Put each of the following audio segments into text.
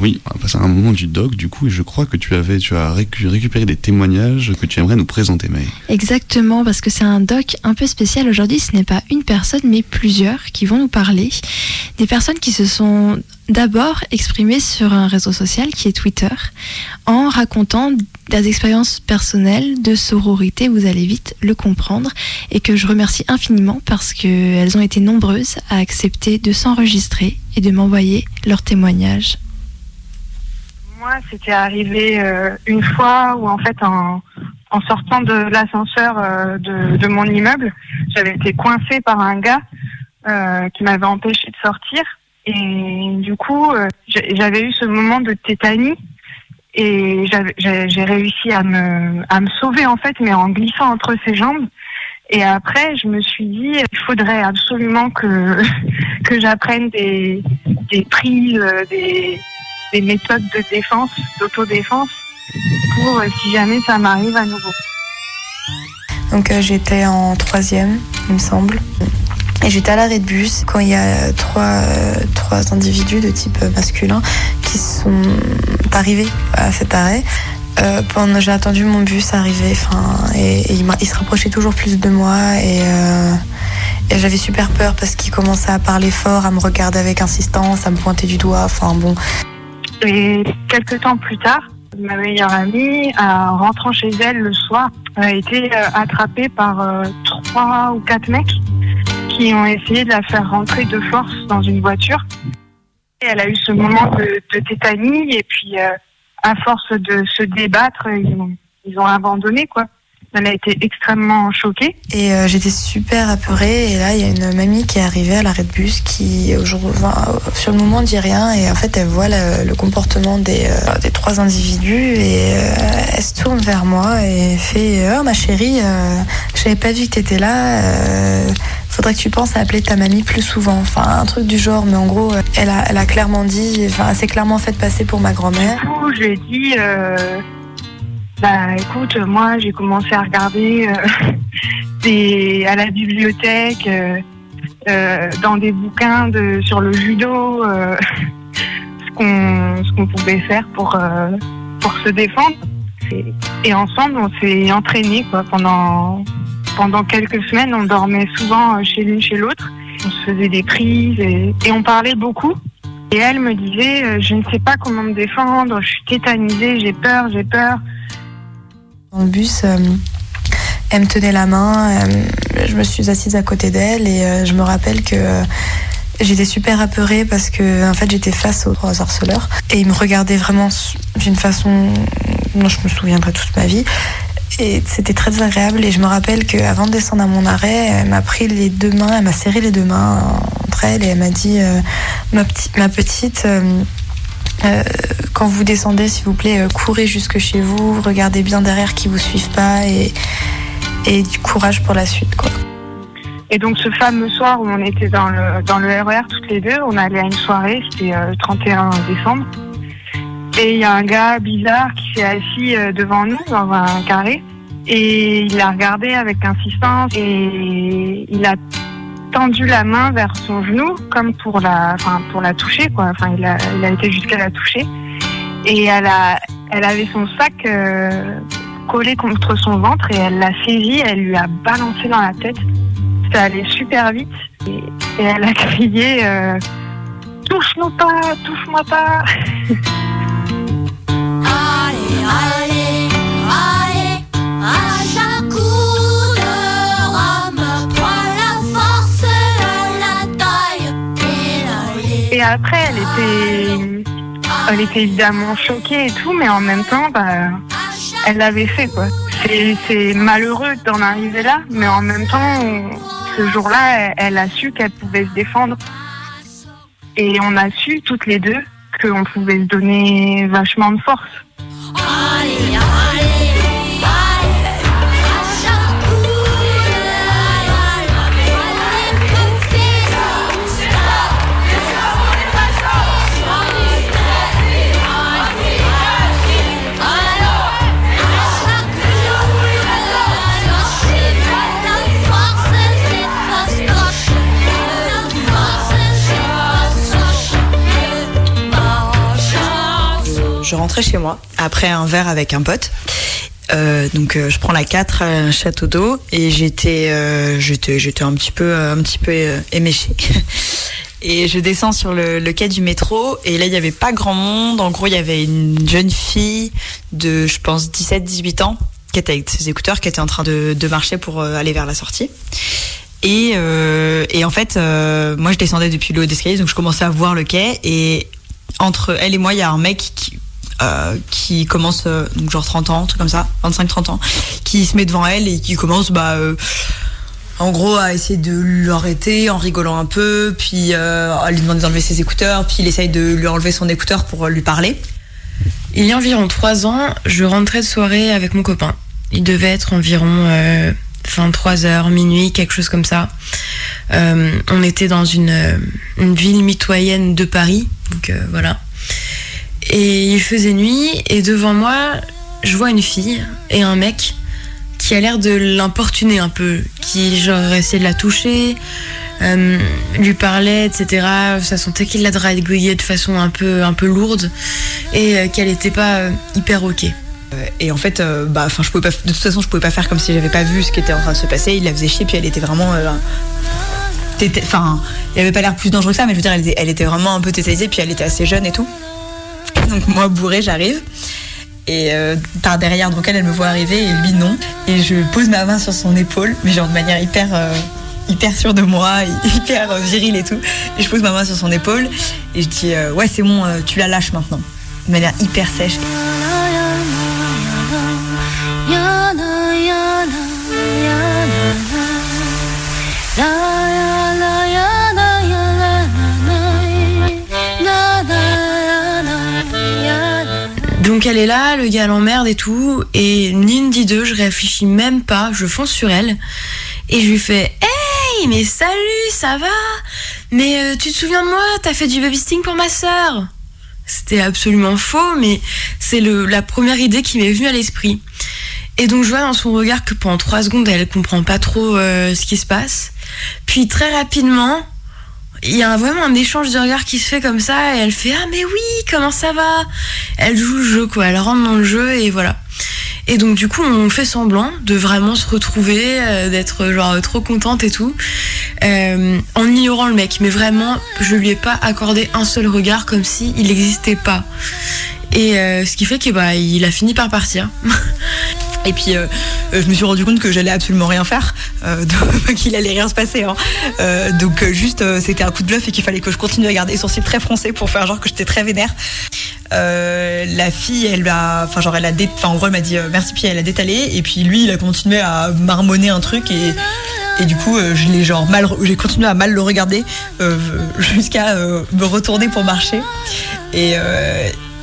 oui, on va passer à un moment du doc du coup et je crois que tu avais tu as récupéré des témoignages que tu aimerais nous présenter May. Exactement parce que c'est un doc un peu spécial aujourd'hui, ce n'est pas une personne mais plusieurs qui vont nous parler. Des personnes qui se sont d'abord exprimées sur un réseau social qui est Twitter en racontant des expériences personnelles de sororité, vous allez vite le comprendre, et que je remercie infiniment parce qu'elles ont été nombreuses à accepter de s'enregistrer et de m'envoyer leurs témoignages. Moi, c'était arrivé euh, une fois où, en fait, en, sortant de l'ascenseur euh, de, mon immeuble, j'avais été coincée par un gars euh, qui m'avait empêché de sortir. Et du coup, j'avais eu ce moment de tétanie et j'ai réussi à me, à me sauver en fait, mais en glissant entre ses jambes. Et après, je me suis dit, il faudrait absolument que, que j'apprenne des, des prises, des, des méthodes de défense, d'autodéfense, pour euh, si jamais ça m'arrive à nouveau. Donc euh, j'étais en troisième, il me semble. Et j'étais à l'arrêt de bus quand il y a trois, euh, trois individus de type masculin qui sont arrivés à cet arrêt. j'ai attendu mon bus arriver, enfin, et, il, il, se rapprochait toujours plus de moi et, et j'avais super peur parce qu'il commençait à parler fort, à me regarder avec insistance, à me pointer du doigt. Enfin bon, et quelques temps plus tard, ma meilleure amie, en rentrant chez elle le soir, a été euh, attrapée par euh, trois ou quatre mecs qui ont essayé de la faire rentrer de force dans une voiture. Et elle a eu ce moment de, tétanie et puis euh, à force de se débattre, ils ont, ils ont abandonné quoi. Elle a été extrêmement choquée. Et euh, j'étais super apeurée. Et là, il y a une mamie qui est arrivée à l'arrêt de bus qui, aujourd'hui, sur le moment, dit rien. Et en fait, elle voit le, comportement des, euh, des, trois individus. Et euh, elle se tourne vers moi et fait Oh, ma chérie, je n'avais pas vu que tu étais là. faudrait que tu penses à appeler ta mamie plus souvent. Enfin, un truc du genre. Mais en gros, elle a, elle a clairement dit, enfin, elle s'est clairement fait passer pour ma grand-mère. Du coup, je lui ai dit bah écoute, moi j'ai commencé à regarder euh, à la bibliothèque, euh, euh, dans des bouquins de, sur le judo, ce qu'on pouvait faire pour pour se défendre. Et, ensemble, on s'est entraînés quoi pendant pendant quelques semaines. On dormait souvent chez l'une chez l'autre. On se faisait des prises et on parlait beaucoup. Et elle me disait, je ne sais pas comment me défendre, je suis tétanisée, j'ai peur, j'ai peur. Dans bus, euh, elle me tenait la main, euh, je me suis assise à côté d'elle et euh, je me rappelle que j'étais super apeurée parce que en fait j'étais face aux trois harceleurs et ils me regardaient vraiment d'une façon dont je me souviendrai toute ma vie. Et c'était très agréable et je me rappelle qu'avant de descendre à mon arrêt, elle m'a pris les deux mains, elle m'a serré les deux mains entre elles et elle m'a dit ma, petite, quand vous descendez, s'il vous plaît, euh, courez jusque chez vous, regardez bien derrière qui vous suivent pas et, et du courage pour la suite. Et donc ce fameux soir où on était dans le, dans le RER e toutes les deux, on allait à une soirée, c'était le euh, 31 décembre. Et il y a un gars bizarre qui s'est assis devant nous dans un carré. Et il a regardé avec insistance et il a tendu la main vers son genou comme pour la, enfin, pour la toucher quoi. Enfin, il a, été jusqu'à la toucher et elle a, elle avait son sac euh, collé contre son ventre et elle l'a saisi, elle lui a balancé dans la tête. Ça allait super vite et, elle a crié euh, touche-nous pas, touche-moi pas. allez, allez, allez, Et après, elle était, elle était évidemment choquée et tout, mais en même temps, bah, elle l'avait fait, quoi. C'est malheureux d'en arriver là, mais en même temps, ce jour-là, elle, a su qu'elle pouvait se défendre. Et on a su toutes les deux qu'on pouvait se donner vachement de force. Je rentrais chez moi après un verre avec un pote. Euh, donc euh, je prends la 4 à Château d'eau et j'étais euh, j'étais j'étais un petit peu un petit peu éméchée. Et je descends sur le, quai du métro et là il y avait pas grand monde. En gros il y avait une jeune fille de je pense 17-18 ans qui était avec ses écouteurs qui était en train de, de marcher pour aller vers la sortie. Et, et en fait moi je descendais depuis le haut d'escalier donc je commençais à voir le quai et entre elle et moi il y a un mec qui euh, qui commence, euh, genre 30 ans, truc comme ça, 25-30 ans, qui se met devant elle et qui commence, bah, euh, en gros, à essayer de l'arrêter en rigolant un peu, puis à lui demander d'enlever ses écouteurs, puis il essaye de lui enlever son écouteur pour lui parler. Il y a environ 3 ans, je rentrais de soirée avec mon copain. Il devait être environ 23h, minuit, quelque chose comme ça. on était dans une, une ville mitoyenne de Paris, donc voilà. Il faisait nuit et devant moi, je vois une fille et un mec qui a l'air de l'importuner un peu, qui genre essayait de la toucher, euh, lui parlait, etc. Ça sentait qu'il la draguait de façon un peu, un peu lourde et euh, qu'elle n'était pas euh, hyper ok. Et en fait, bah, enfin, je pouvais pas, de toute façon, je pouvais pas faire comme si j'avais pas vu ce qui était en train de se passer. Il la faisait chier, puis elle était vraiment enfin, il avait pas l'air plus dangereux que ça, mais je veux dire, elle était, elle était vraiment un peu tétanisée, puis elle était assez jeune et tout. Donc moi bourré, j'arrive. Et euh, par derrière, donc elle, me voit arriver et lui non. Et je pose ma main sur son épaule, mais genre de manière hyper, euh, hyper sûre de moi, hyper euh, virile et tout. Et je pose ma main sur son épaule et je dis ouais c'est bon, tu la lâches maintenant. De manière hyper sèche. Donc elle est là, le gars l'emmerde et tout, et ni une dit deux, je réfléchis même pas, je fonce sur elle, et je lui fais Hey, mais salut, ça va? Mais euh, tu te souviens de moi? T'as fait du babysitting pour ma sœur? C'était absolument faux, mais c'est la première idée qui m'est venue à l'esprit. Et donc je vois dans son regard que pendant trois secondes, elle comprend pas trop euh, ce qui se passe. Puis très rapidement, il y a vraiment un échange de regards qui se fait comme ça et elle fait ah mais oui comment ça va? Elle joue le jeu quoi. Elle rentre dans le jeu et voilà. Et donc du coup on fait semblant de vraiment se retrouver euh, d'être genre trop contente et tout euh, en ignorant le mec. Mais vraiment je lui ai pas accordé un seul regard comme si il n'existait pas. Et euh, ce qui fait que bah il a fini par partir Et puis, euh, euh, je me suis rendu compte que j'allais absolument rien faire, euh, qu'il allait rien se passer. Hein. Donc, juste, c'était un coup de bluff et qu'il fallait que je continue à garder les sourcils très froncés pour faire genre que j'étais très vénère. la fille, elle a, enfin genre elle a, enfin en elle m'a dit merci puis elle a détalé et puis lui il a continué à marmonner un truc et et du coup je l'ai genre mal, j'ai continué à mal le regarder jusqu'à me retourner pour marcher et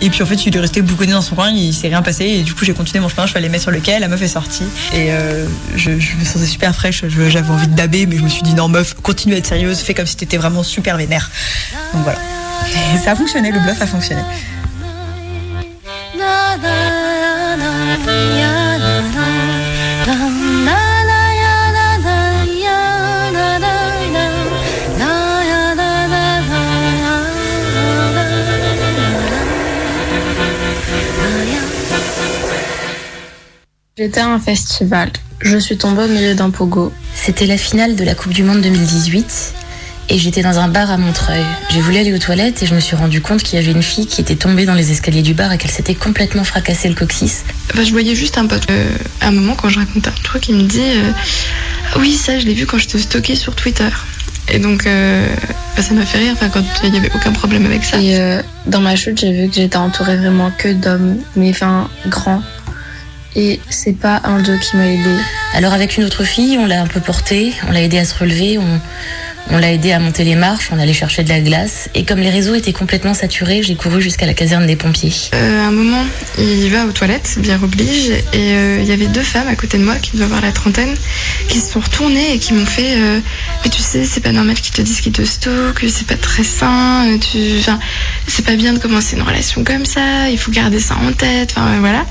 et puis en fait, il est resté bouconné dans son coin, il s'est rien passé. Et du coup, j'ai continué mon chemin, je suis allée mettre sur le quai, la meuf est sortie. Et euh, je, me sentais super fraîche, j'avais envie de daber, mais je me suis dit non, meuf, continue à être sérieuse, fais comme si t'étais vraiment super vénère. Donc voilà. Et ça a fonctionné, le bluff a fonctionné. J'étais à un festival. Je suis tombée au milieu d'un pogo. C'était la finale de la Coupe du Monde 2018 et j'étais dans un bar à Montreuil. J'ai voulu aller aux toilettes et je me suis rendu compte qu'il y avait une fille qui était tombée dans les escaliers du bar et qu'elle s'était complètement fracassé le coccyx. Bah, je voyais juste un pote. Euh, à un moment, quand je racontais un truc, il me dit euh, Oui, ça, je l'ai vu quand je te stocké sur Twitter. Et donc, euh, bah, ça m'a fait rire quand il n'y avait aucun problème avec ça. Et dans ma chute, j'ai vu que j'étais entourée vraiment que d'hommes, mais enfin, grands et c'est pas un d'eux qui m'a aidé. Alors avec une autre fille, on l'a un peu portée, on l'a aidé à se relever, on, on l'a aidé à monter les marches, on allait chercher de la glace. Et comme les réseaux étaient complètement saturés, j'ai couru jusqu'à la caserne des pompiers. Euh, à un moment, il va aux toilettes, bien oblige, et euh, il y avait deux femmes à côté de moi qui devaient avoir la trentaine, qui se sont retournées et qui m'ont fait euh, Mais tu sais, c'est pas normal qu'ils te disent qu'ils te stockent, c'est pas très sain, euh, tu... enfin, c'est pas bien de commencer une relation comme ça, il faut garder ça en tête, enfin voilà.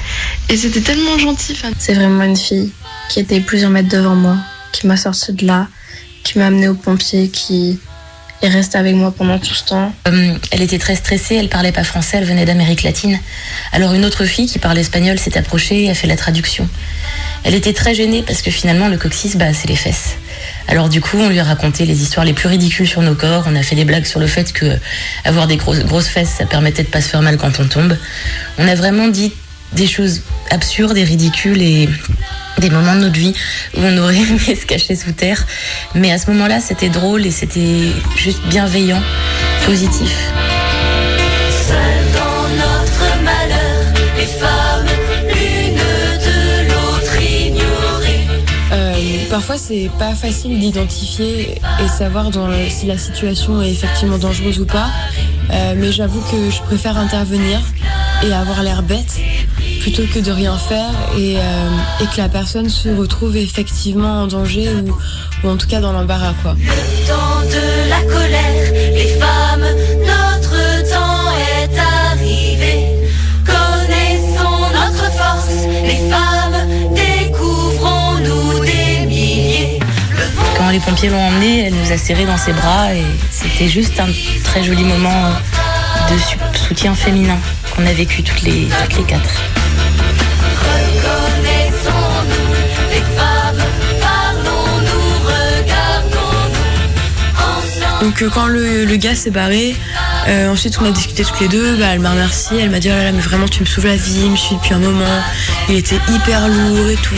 Et c'était tellement gentil. C'est vraiment une fille qui était plusieurs mètres devant moi, qui m'a sorti de là qui m'a amené aux pompiers, qui et reste avec moi pendant tout ce temps. Euh, elle était très stressée, elle parlait pas français, elle venait d'Amérique latine. Alors une autre fille qui parlait espagnol s'est approchée et a fait la traduction. Elle était très gênée parce que finalement le coccyx, bah, c'est les fesses. Alors du coup, on lui a raconté les histoires les plus ridicules sur nos corps. On a fait des blagues sur le fait que avoir des grosses, grosses fesses, ça permettait de pas se faire mal quand on tombe. On a vraiment dit des choses absurdes et ridicules et des moments de notre vie où on aurait aimé se cacher sous terre. Mais à ce moment-là, c'était drôle et c'était juste bienveillant, positif. Seules dans notre malheur, les femmes, l'une de l'autre ignorées. Euh, parfois, c'est pas facile d'identifier et savoir dans le- si la situation est effectivement dangereuse ou pas. Euh, mais j'avoue que je préfère intervenir et avoir l'air bête plutôt que de rien faire et, euh, et que la personne se retrouve effectivement en danger ou, ou en tout cas dans l'embarras quoi. Temps de la colère, les femmes, notre temps est arrivé. Connaissons notre force, les femmes, découvrons-nous des milliers. Quand les pompiers l'ont emmenée, elle nous a serrés dans ses bras et c'était juste un très joli moment de soutien féminin qu'on a vécu toutes les, toutes les quatre. Donc euh, quand le, gars s'est barré, euh, ensuite on a discuté toutes les deux, bah, elle m'a remercié, elle m'a dit oh là là mais vraiment tu me sauves la vie, il me suis depuis un moment, il était hyper lourd et tout.